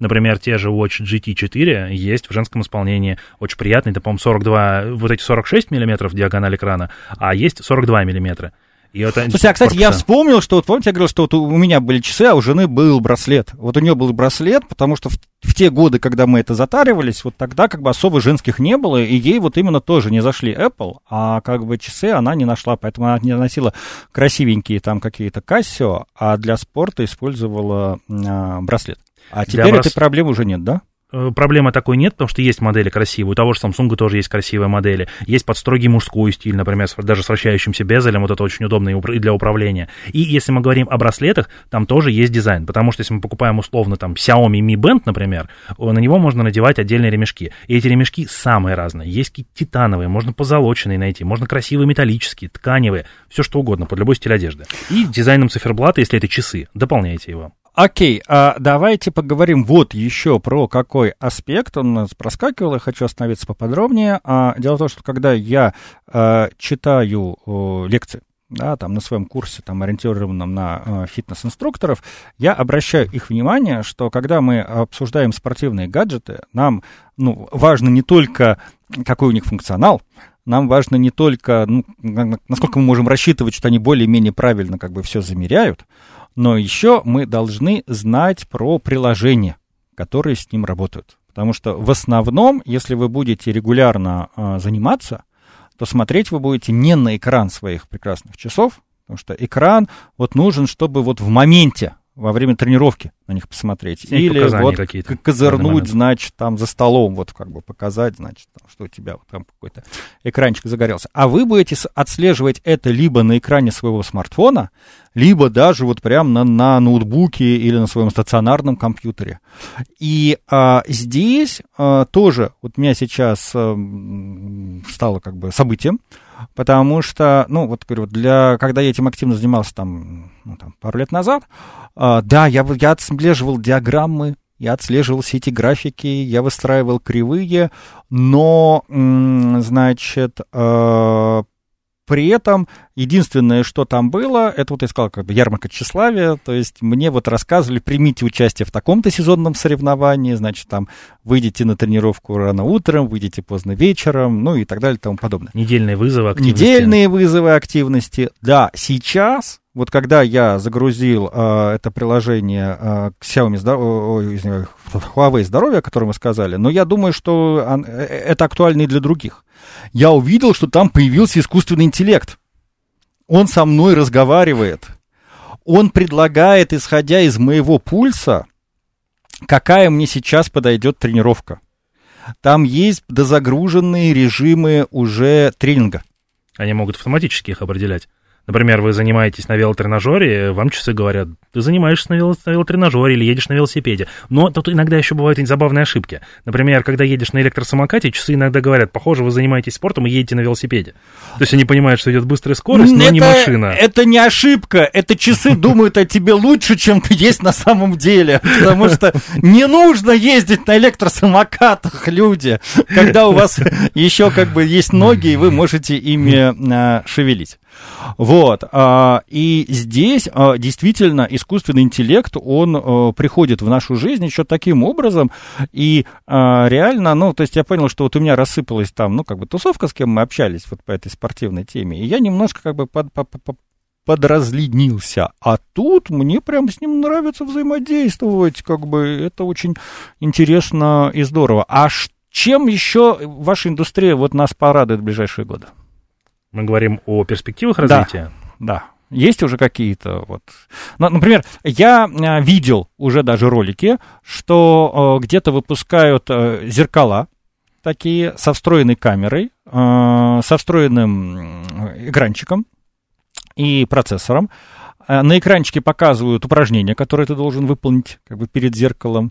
Например, те же Watch GT4 есть в женском исполнении. Очень приятный, это, по-моему, 42, вот эти 46 миллиметров диагональ экрана, а есть 42 миллиметра. И это Слушайте, а, кстати, я вспомнил, что вот помните, я говорил, что вот у меня были часы, а у жены был браслет. Вот у нее был браслет, потому что в, в те годы, когда мы это затаривались, вот тогда как бы особо женских не было, и ей вот именно тоже не зашли Apple, а как бы часы она не нашла, поэтому она не носила красивенькие там какие-то Casio, а для спорта использовала а, браслет. А теперь брас... этой проблемы уже нет, да? Э, проблемы такой нет, потому что есть модели красивые. У того же Samsung тоже есть красивые модели. Есть под строгий мужской стиль, например, даже с вращающимся безелем. Вот это очень удобно и для управления. И если мы говорим о браслетах, там тоже есть дизайн. Потому что если мы покупаем условно там Xiaomi Mi Band, например, на него можно надевать отдельные ремешки. И эти ремешки самые разные. Есть титановые, можно позолоченные найти, можно красивые металлические, тканевые, все что угодно, под любой стиль одежды. И дизайном циферблата, если это часы, дополняйте его. Окей, а давайте поговорим вот еще про какой аспект. Он у нас проскакивал, я хочу остановиться поподробнее. А, дело в том, что когда я а, читаю а, лекции, да, там на своем курсе, там, ориентированном на э, фитнес-инструкторов, я обращаю их внимание, что когда мы обсуждаем спортивные гаджеты, нам ну, важно не только какой у них функционал, нам важно не только, ну, насколько мы можем рассчитывать, что они более-менее правильно как бы все замеряют, но еще мы должны знать про приложения, которые с ним работают. Потому что в основном, если вы будете регулярно э, заниматься, то смотреть вы будете не на экран своих прекрасных часов, потому что экран вот нужен, чтобы вот в моменте во время тренировки на них посмотреть. Снять Или вот козырнуть, значит, там за столом, вот как бы показать, значит, там, что у тебя вот там какой-то экранчик загорелся. А вы будете отслеживать это либо на экране своего смартфона, либо даже вот прямо на, на ноутбуке или на своем стационарном компьютере. И а, здесь а, тоже вот у меня сейчас а, стало как бы событием, потому что, ну, вот говорю, для, когда я этим активно занимался там, ну, там пару лет назад, а, да, я, я отслеживал диаграммы, я отслеживал все эти графики, я выстраивал кривые, но, значит, а, при этом единственное, что там было, это вот я сказал, как бы ярмарка тщеславия, то есть мне вот рассказывали, примите участие в таком-то сезонном соревновании, значит, там, выйдите на тренировку рано утром, выйдете поздно вечером, ну и так далее и тому подобное. Недельные вызовы активности. Недельные вызовы активности. Да, сейчас вот когда я загрузил э, это приложение э, Xiaomi здоров... Huawei здоровье, о котором мы сказали, но я думаю, что он, э, это актуально и для других я увидел, что там появился искусственный интеллект. Он со мной разговаривает. Он предлагает, исходя из моего пульса, какая мне сейчас подойдет тренировка. Там есть дозагруженные режимы уже тренинга. Они могут автоматически их определять. Например, вы занимаетесь на велотренажере, вам часы говорят, ты занимаешься на, вело- на велотренажере или едешь на велосипеде. Но тут иногда еще бывают забавные ошибки. Например, когда едешь на электросамокате, часы иногда говорят, похоже, вы занимаетесь спортом и едете на велосипеде. То есть они понимают, что идет быстрая скорость, но это, не машина. Это не ошибка, это часы думают о тебе лучше, чем ты есть на самом деле. Потому что не нужно ездить на электросамокатах, люди, когда у вас еще как бы есть ноги, и вы можете ими а, шевелить. Вот. А, и здесь а, действительно искусственный интеллект, он а, приходит в нашу жизнь еще таким образом, и реально, ну, то есть я понял, что вот у меня рассыпалась там, ну, как бы тусовка, с кем мы общались вот по этой спортивной теме, и я немножко как бы под, под, под. А тут мне прям с ним нравится взаимодействовать, как бы это очень интересно и здорово. А чем еще ваша индустрия вот нас порадует в ближайшие годы? Мы говорим о перспективах развития? Да, да. Есть уже какие-то вот... Ну, например, я а, видел уже даже ролики, что э, где-то выпускают э, зеркала такие со встроенной камерой, э, со встроенным экранчиком и процессором. На экранчике показывают упражнения, которые ты должен выполнить как бы перед зеркалом.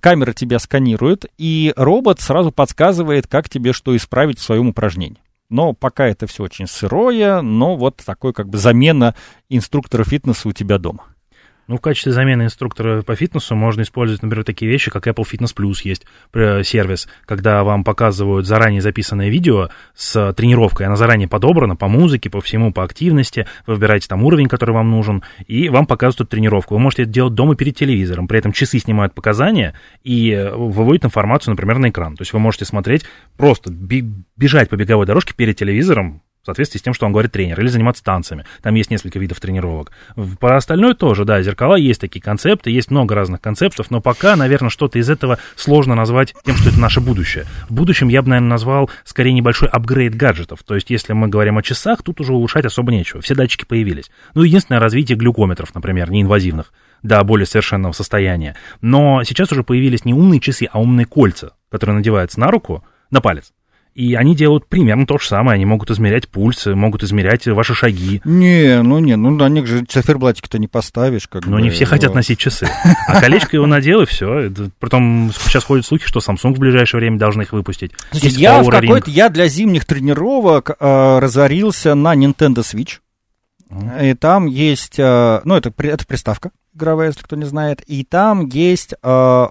Камера тебя сканирует, и робот сразу подсказывает, как тебе что исправить в своем упражнении. Но пока это все очень сырое, но вот такой как бы замена инструктора фитнеса у тебя дома. Ну, в качестве замены инструктора по фитнесу можно использовать, например, такие вещи, как Apple Fitness Plus есть э, сервис, когда вам показывают заранее записанное видео с тренировкой, она заранее подобрана по музыке, по всему, по активности, вы выбираете там уровень, который вам нужен, и вам показывают тренировку. Вы можете это делать дома перед телевизором, при этом часы снимают показания и э, выводят информацию, например, на экран. То есть вы можете смотреть, просто бежать по беговой дорожке перед телевизором, в соответствии с тем, что он говорит тренер, или заниматься танцами. Там есть несколько видов тренировок. По остальное тоже, да, зеркала есть такие концепты, есть много разных концептов, но пока, наверное, что-то из этого сложно назвать тем, что это наше будущее. В будущем я бы, наверное, назвал скорее небольшой апгрейд гаджетов. То есть, если мы говорим о часах, тут уже улучшать особо нечего. Все датчики появились. Ну, единственное развитие глюкометров, например, неинвазивных до более совершенного состояния. Но сейчас уже появились не умные часы, а умные кольца, которые надеваются на руку, на палец. И они делают примерно то же самое. Они могут измерять пульс, могут измерять ваши шаги. Не, ну не, ну на них же циферблатики-то не поставишь. Как Но бы, не все вот. хотят носить часы. А колечко его надел, и все. Притом сейчас ходят слухи, что Samsung в ближайшее время должны их выпустить. я в какой-то, я для зимних тренировок э, разорился на Nintendo Switch. И там есть, э, ну, это, это приставка игровая, если кто не знает, и там есть э,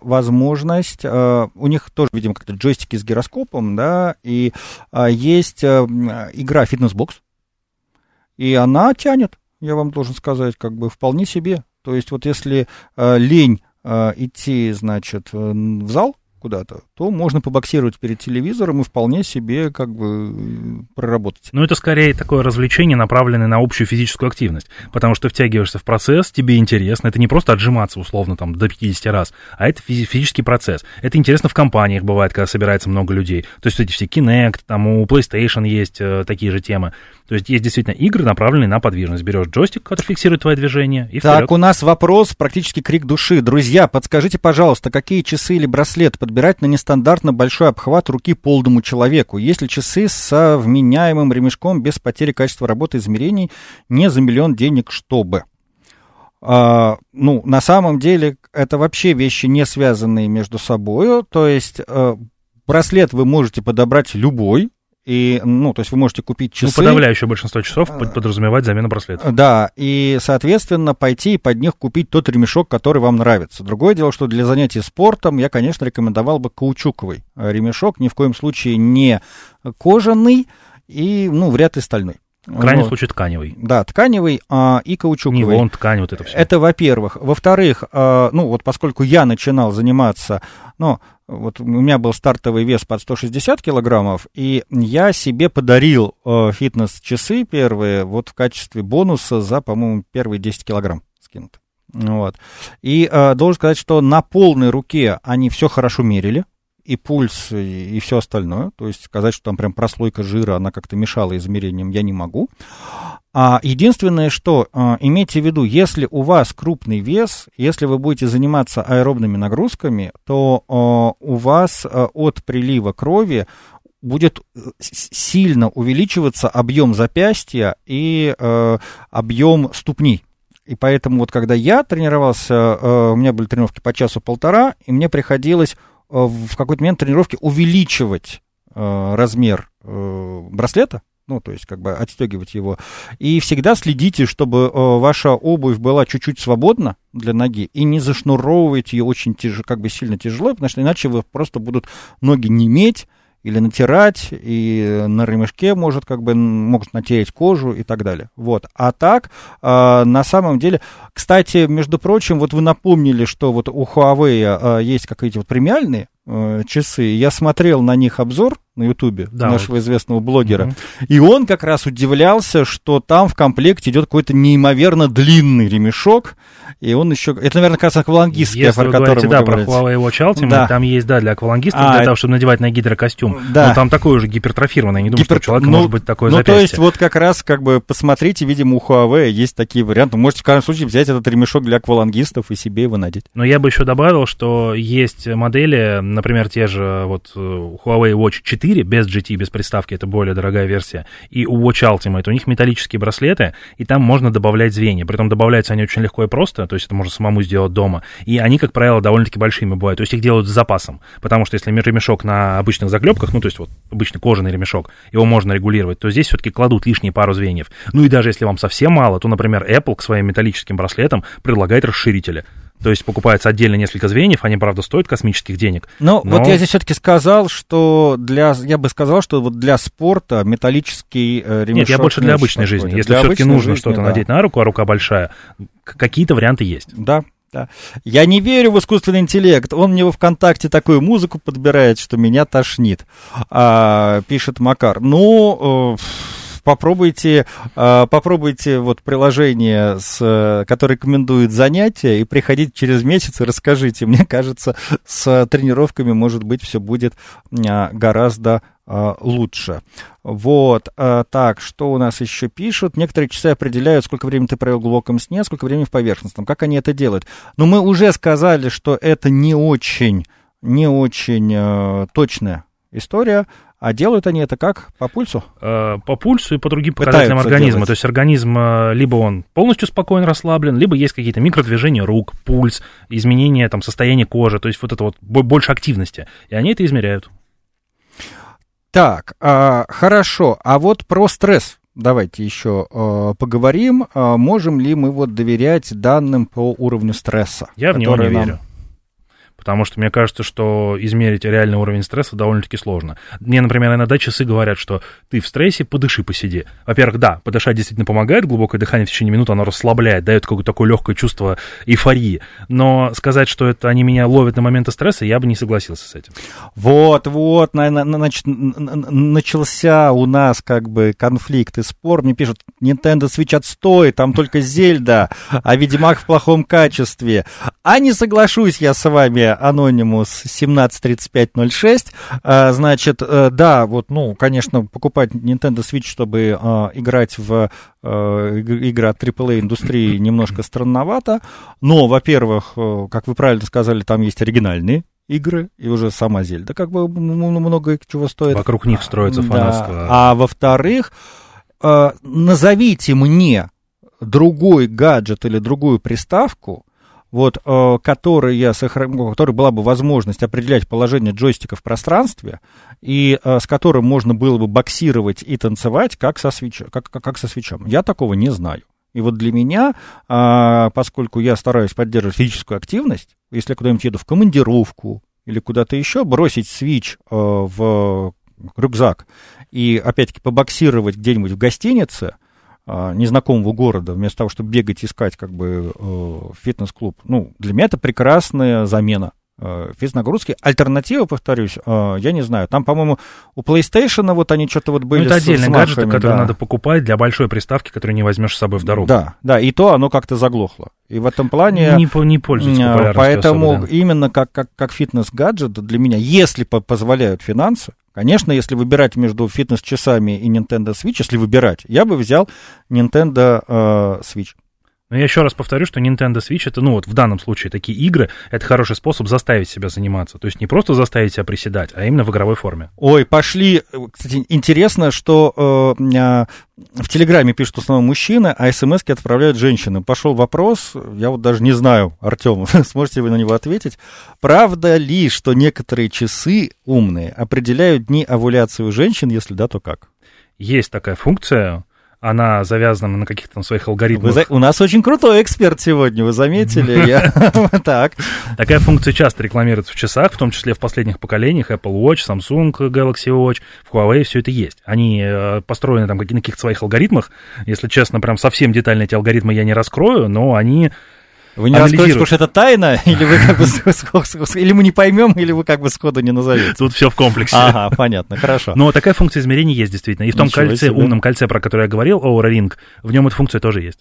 возможность, э, у них тоже, видимо, как-то джойстики с гироскопом, да, и э, есть э, игра фитнес-бокс, и она тянет, я вам должен сказать, как бы вполне себе. То есть вот если э, лень э, идти, значит, в зал, куда-то, то можно побоксировать перед телевизором и вполне себе как бы проработать. Ну, это скорее такое развлечение, направленное на общую физическую активность, потому что втягиваешься в процесс, тебе интересно, это не просто отжиматься условно там до 50 раз, а это физический процесс. Это интересно в компаниях бывает, когда собирается много людей. То есть эти все Kinect, там у PlayStation есть э, такие же темы. То есть есть действительно игры, направленные на подвижность. Берешь джойстик, который фиксирует твое движение, и Так, у нас вопрос, практически крик души. Друзья, подскажите, пожалуйста, какие часы или браслет подбирать на нестандартно большой обхват руки полному человеку? Есть ли часы с вменяемым ремешком без потери качества работы измерений не за миллион денег, чтобы? Uh, ну, на самом деле, это вообще вещи не связанные между собой. То есть, uh, браслет вы можете подобрать любой, и, ну, то есть вы можете купить ну, часы. Ну, подавляющее большинство часов э, подразумевает замену браслета. Да, и, соответственно, пойти и под них купить тот ремешок, который вам нравится. Другое дело, что для занятий спортом я, конечно, рекомендовал бы каучуковый э, ремешок, ни в коем случае не кожаный и, ну, вряд ли стальной. В крайнем вот. случае тканевый. Да, тканевый а, и каучуковый. Нивон, ткань, вот это все. Это, во-первых. Во-вторых, а, ну вот поскольку я начинал заниматься, ну, вот у меня был стартовый вес под 160 килограммов, и я себе подарил э, фитнес-часы первые вот в качестве бонуса за, по-моему, первые 10 килограмм скинуты. Вот. И э, должен сказать, что на полной руке они все хорошо мерили, и пульс, и, и все остальное. То есть сказать, что там прям прослойка жира, она как-то мешала измерениям, я не могу. А единственное, что а, имейте в виду, если у вас крупный вес, если вы будете заниматься аэробными нагрузками, то а, у вас а, от прилива крови будет э, сильно увеличиваться объем запястья и э, объем ступней. И поэтому вот когда я тренировался, э, у меня были тренировки по часу-полтора, и мне приходилось в какой-то момент тренировки увеличивать размер браслета, ну, то есть как бы отстегивать его. И всегда следите, чтобы э, ваша обувь была чуть-чуть свободна для ноги, и не зашнуровывайте ее очень тяжело, как бы сильно тяжело, потому что иначе вы просто будут ноги неметь, или натирать, и на ремешке может как бы могут натереть кожу и так далее. Вот. А так, э, на самом деле, кстати, между прочим, вот вы напомнили, что вот у Huawei э, есть какие-то вот премиальные э, часы. Я смотрел на них обзор на Ютубе да, нашего вот. известного блогера, угу. и он как раз удивлялся, что там в комплекте идет какой-то неимоверно длинный ремешок, и он еще... Это, наверное, как раз аквалангистский, Если о котором говорите, да, говорите. про Huawei Watch Ultimate, да. там есть, да, для аквалангистов, а, для того, чтобы надевать на гидрокостюм. Да. Но там такой уже гипертрофированный, я не думаю, Гипер... что у человека ну, может быть такое Ну, запястье. то есть, вот как раз, как бы, посмотрите, видимо, у Huawei есть такие варианты. Можете, в каждом случае, взять этот ремешок для аквалангистов и себе его надеть. Но я бы еще добавил, что есть модели, например, те же вот э, Huawei Watch 4 без GT, без приставки, это более дорогая версия, и у Watch Ultimate, у них металлические браслеты, и там можно добавлять звенья. Притом добавляются они очень легко и просто, то есть это можно самому сделать дома. И они, как правило, довольно-таки большими бывают. То есть их делают с запасом. Потому что если ремешок на обычных заклепках, ну, то есть вот обычный кожаный ремешок, его можно регулировать, то здесь все-таки кладут лишние пару звеньев. Ну и даже если вам совсем мало, то, например, Apple к своим металлическим браслетам предлагает расширители. То есть покупается отдельно несколько звеньев, они, правда, стоят космических денег. Ну, но... вот я здесь все-таки сказал, что для, я бы сказал, что вот для спорта металлический э, ремешок... Нет, я больше для обычной жизни. Если все-таки нужно что-то да. надеть на руку, а рука большая, какие-то варианты есть. Да, да. Я не верю в искусственный интеллект. Он мне во ВКонтакте такую музыку подбирает, что меня тошнит, а, пишет Макар. Ну, э, попробуйте, э, попробуйте вот приложение, с, которое рекомендует занятия, и приходите через месяц и расскажите. Мне кажется, с тренировками, может быть, все будет э, гораздо а, лучше. Вот, а, так, что у нас еще пишут? Некоторые часы определяют, сколько времени ты провел в глубоком сне, сколько времени в поверхностном. Как они это делают? Но мы уже сказали, что это не очень, не очень э, точная история. А делают они это как? По пульсу? Э, по пульсу и по другим показателям Пытаются организма. Делать. То есть организм либо он полностью спокоен, расслаблен, либо есть какие-то микродвижения рук, пульс, изменения там, состояния кожи, то есть вот это вот больше активности. И они это измеряют. Так, а, хорошо. А вот про стресс давайте еще э, поговорим, э, можем ли мы вот доверять данным по уровню стресса. Я в него не нам... верю потому что мне кажется, что измерить реальный уровень стресса довольно-таки сложно. Мне, например, иногда часы говорят, что ты в стрессе, подыши, посиди. Во-первых, да, подышать действительно помогает, глубокое дыхание в течение минуты, оно расслабляет, дает какое-то такое легкое чувство эйфории. Но сказать, что это они меня ловят на моменты стресса, я бы не согласился с этим. Вот, вот, значит, начался у нас как бы конфликт и спор. Мне пишут, Nintendo Switch отстой, там только Зельда, а Ведьмак в плохом качестве. А не соглашусь я с вами, Анонимус 173506. А, значит, э, да, вот, ну, конечно, покупать Nintendo Switch, чтобы а, играть в э, игры от AAA индустрии немножко странновато. Но, во-первых, э, как вы правильно сказали, там есть оригинальные игры, и уже сама Зельда как бы много чего стоит. Вокруг них строится фанатство. Да. А во-вторых, назовите мне другой гаджет или другую приставку, вот, э, который я сохран... Ну, была бы возможность определять положение джойстика в пространстве, и э, с которым можно было бы боксировать и танцевать, как со, свеч... как, как, как со свечом. Я такого не знаю. И вот для меня, э, поскольку я стараюсь поддерживать физическую активность, если я куда-нибудь еду в командировку или куда-то еще, бросить свич э, в рюкзак и, опять-таки, побоксировать где-нибудь в гостинице – а, незнакомого города, вместо того, чтобы бегать, искать как бы э, фитнес-клуб. Ну, для меня это прекрасная замена э, физнагрузки. Альтернатива, повторюсь, э, я не знаю. Там, по-моему, у PlayStation вот они что-то вот были ну, это отдельный гаджет, который да. надо покупать для большой приставки, которую не возьмешь с собой в дорогу. Да, да, и то оно как-то заглохло. И в этом плане... Не, не популярностью Поэтому особо, да. именно как, как, как фитнес-гаджет для меня, если позволяют финансы, Конечно, если выбирать между фитнес-часами и Nintendo Switch, если выбирать, я бы взял Nintendo э, Switch. Но я еще раз повторю, что Nintendo Switch это, ну вот в данном случае такие игры, это хороший способ заставить себя заниматься. То есть не просто заставить себя приседать, а именно в игровой форме. Ой, пошли. Кстати, интересно, что э, а, в Телеграме пишут в основном мужчины, а смс отправляют женщины. Пошел вопрос, я вот даже не знаю, Артем, сможете вы на него ответить. Правда ли, что некоторые часы умные определяют дни овуляции у женщин? Если да, то как? Есть такая функция она завязана на каких-то своих алгоритмах. За... У нас очень крутой эксперт сегодня, вы заметили? Так. Такая функция часто рекламируется в часах, в том числе в последних поколениях Apple Watch, Samsung Galaxy Watch, в Huawei все это есть. Они э, построены там на каких-то своих алгоритмах. Если честно, прям совсем детально эти алгоритмы я не раскрою, но они вы не раскроете, потому что это тайна, или вы как бы или мы не поймем, или вы как бы сходу не назовете. Тут все в комплексе. Ага, понятно, хорошо. Но такая функция измерения есть действительно. И в том Ничего кольце, себе. умном кольце, про которое я говорил, Aura Ring, в нем эта функция тоже есть.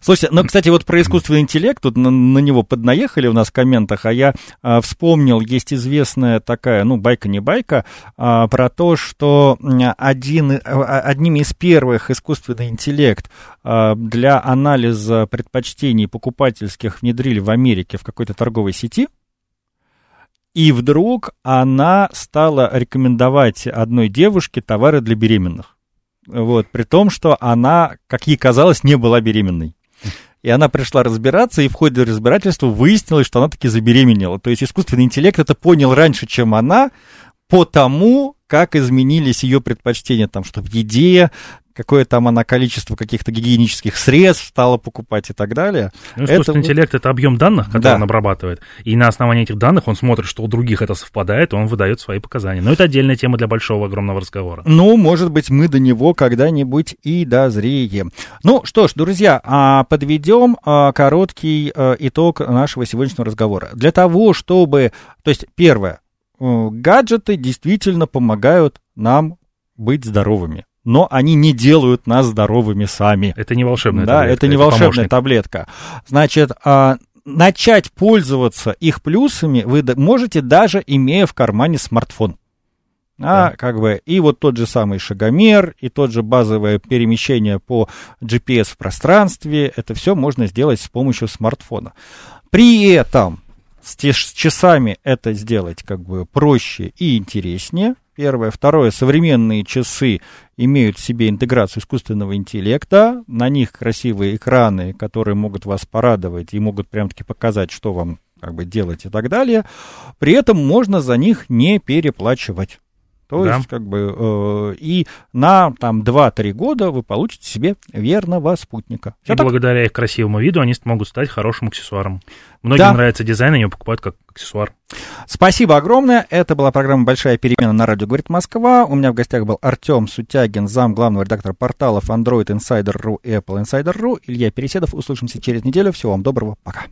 Слушайте, ну, кстати, вот про искусственный интеллект, тут на, на него поднаехали у нас в комментах, а я а, вспомнил, есть известная такая, ну, байка не байка, а, про то, что один, а, одним из первых искусственный интеллект для анализа предпочтений покупательских внедрили в Америке в какой-то торговой сети, и вдруг она стала рекомендовать одной девушке товары для беременных. Вот, при том, что она, как ей казалось, не была беременной. И она пришла разбираться, и в ходе разбирательства выяснилось, что она таки забеременела. То есть искусственный интеллект это понял раньше, чем она, по тому, как изменились ее предпочтения, там, что в еде, какое там она количество каких-то гигиенических средств стала покупать и так далее. Ну, искусственный это... интеллект — это объем данных, который да. он обрабатывает. И на основании этих данных он смотрит, что у других это совпадает, и он выдает свои показания. Но это отдельная тема для большого, огромного разговора. Ну, может быть, мы до него когда-нибудь и дозреем. Ну, что ж, друзья, а подведем а, короткий а, итог нашего сегодняшнего разговора. Для того, чтобы... То есть, первое, гаджеты действительно помогают нам быть здоровыми но они не делают нас здоровыми сами. Это не волшебная да, таблетка. Это не это волшебная помощник. таблетка. Значит, а, начать пользоваться их плюсами вы можете даже имея в кармане смартфон. А, да. как бы, и вот тот же самый шагомер, и тот же базовое перемещение по GPS в пространстве, это все можно сделать с помощью смартфона. При этом с часами это сделать как бы проще и интереснее, Первое. Второе. Современные часы имеют в себе интеграцию искусственного интеллекта. На них красивые экраны, которые могут вас порадовать и могут прям-таки показать, что вам как бы делать и так далее. При этом можно за них не переплачивать. То Да. есть, как бы, э, и на там 2-3 года вы получите себе верного спутника. И Всё так? благодаря их красивому виду они могут стать хорошим аксессуаром. Многим Да. нравится дизайн, они его покупают как аксессуар. Спасибо огромное. Это была программа «Большая перемена» на радио «Говорит Москва». У меня в гостях был Артем Сутягин, зам главного редактора порталов Android Insider.ru и Apple Insider.ru. Илья Переседов. Услышимся через неделю. Всего вам доброго. Пока.